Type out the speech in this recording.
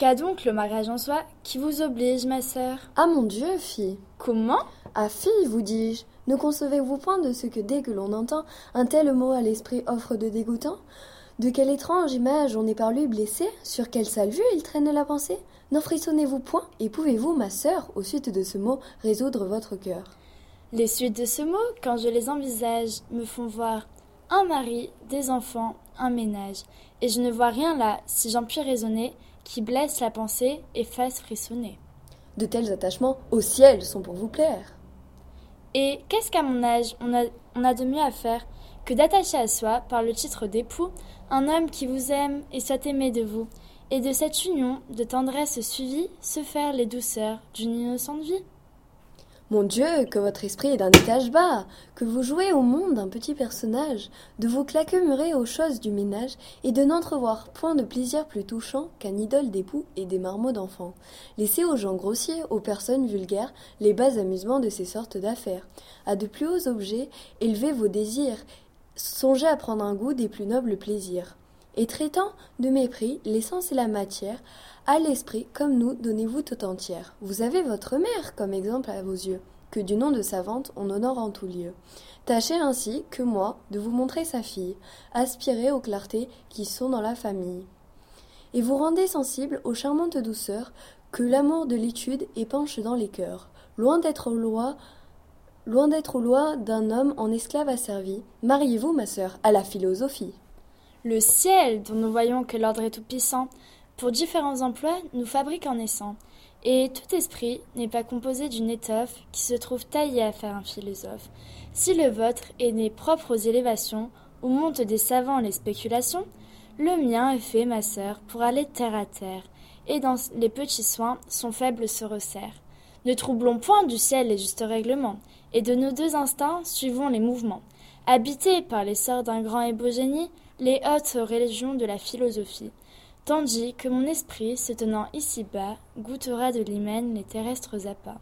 Qu'a donc le mariage en soi qui vous oblige, ma sœur? Ah mon Dieu, fille. Comment? Ah fille, vous dis-je, ne concevez-vous point de ce que dès que l'on entend un tel mot à l'esprit offre de dégoûtant? De quelle étrange image on est par lui blessé? Sur quelle sale vue il traîne la pensée? N'en frissonnez-vous point Et pouvez-vous, ma sœur, au suite de ce mot, résoudre votre cœur? Les suites de ce mot, quand je les envisage, me font voir un mari, des enfants, un ménage, et je ne vois rien là, si j'en puis raisonner, qui blesse la pensée et fasse frissonner. De tels attachements au ciel sont pour vous plaire. Et qu'est-ce qu'à mon âge on a, on a de mieux à faire que d'attacher à soi, par le titre d'époux, un homme qui vous aime et soit aimé de vous, et de cette union de tendresse suivie se faire les douceurs d'une innocente vie? Mon Dieu, que votre esprit est d'un étage bas, que vous jouez au monde d'un petit personnage, de vous claquemurer aux choses du ménage, et de n'entrevoir point de plaisir plus touchant qu'un idole d'époux et des marmots d'enfants. Laissez aux gens grossiers, aux personnes vulgaires, les bas amusements de ces sortes d'affaires. À de plus hauts objets, élevez vos désirs, songez à prendre un goût des plus nobles plaisirs. Et traitant de mépris l'essence et la matière, à l'esprit, comme nous, donnez-vous tout entière. Vous avez votre mère comme exemple à vos yeux, que du nom de savante on honore en tout lieu. Tâchez ainsi, que moi, de vous montrer sa fille, aspirez aux clartés qui sont dans la famille. Et vous rendez sensible aux charmantes douceurs que l'amour de l'étude épanche dans les cœurs. Loin d'être loi, loin d'être aux lois d'un homme en esclave asservi, mariez-vous, ma sœur, à la philosophie. Le ciel, dont nous voyons que l'ordre est tout-puissant, pour différents emplois, nous fabrique en naissant. Et tout esprit n'est pas composé d'une étoffe qui se trouve taillée à faire un philosophe. Si le vôtre est né propre aux élévations, où montent des savants les spéculations, le mien est fait, ma sœur, pour aller terre à terre, et dans les petits soins, son faible se resserre. Ne troublons point du ciel les justes règlements, et de nos deux instincts suivons les mouvements. Habités par les sorts d'un grand et beau génie, les hautes religions de la philosophie, tandis que mon esprit, se tenant ici bas, goûtera de l'hymen les terrestres appâts.